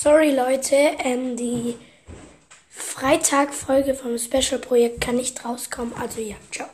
Sorry Leute, ähm, die Freitag-Folge vom Special-Projekt kann nicht rauskommen. Also ja, ciao.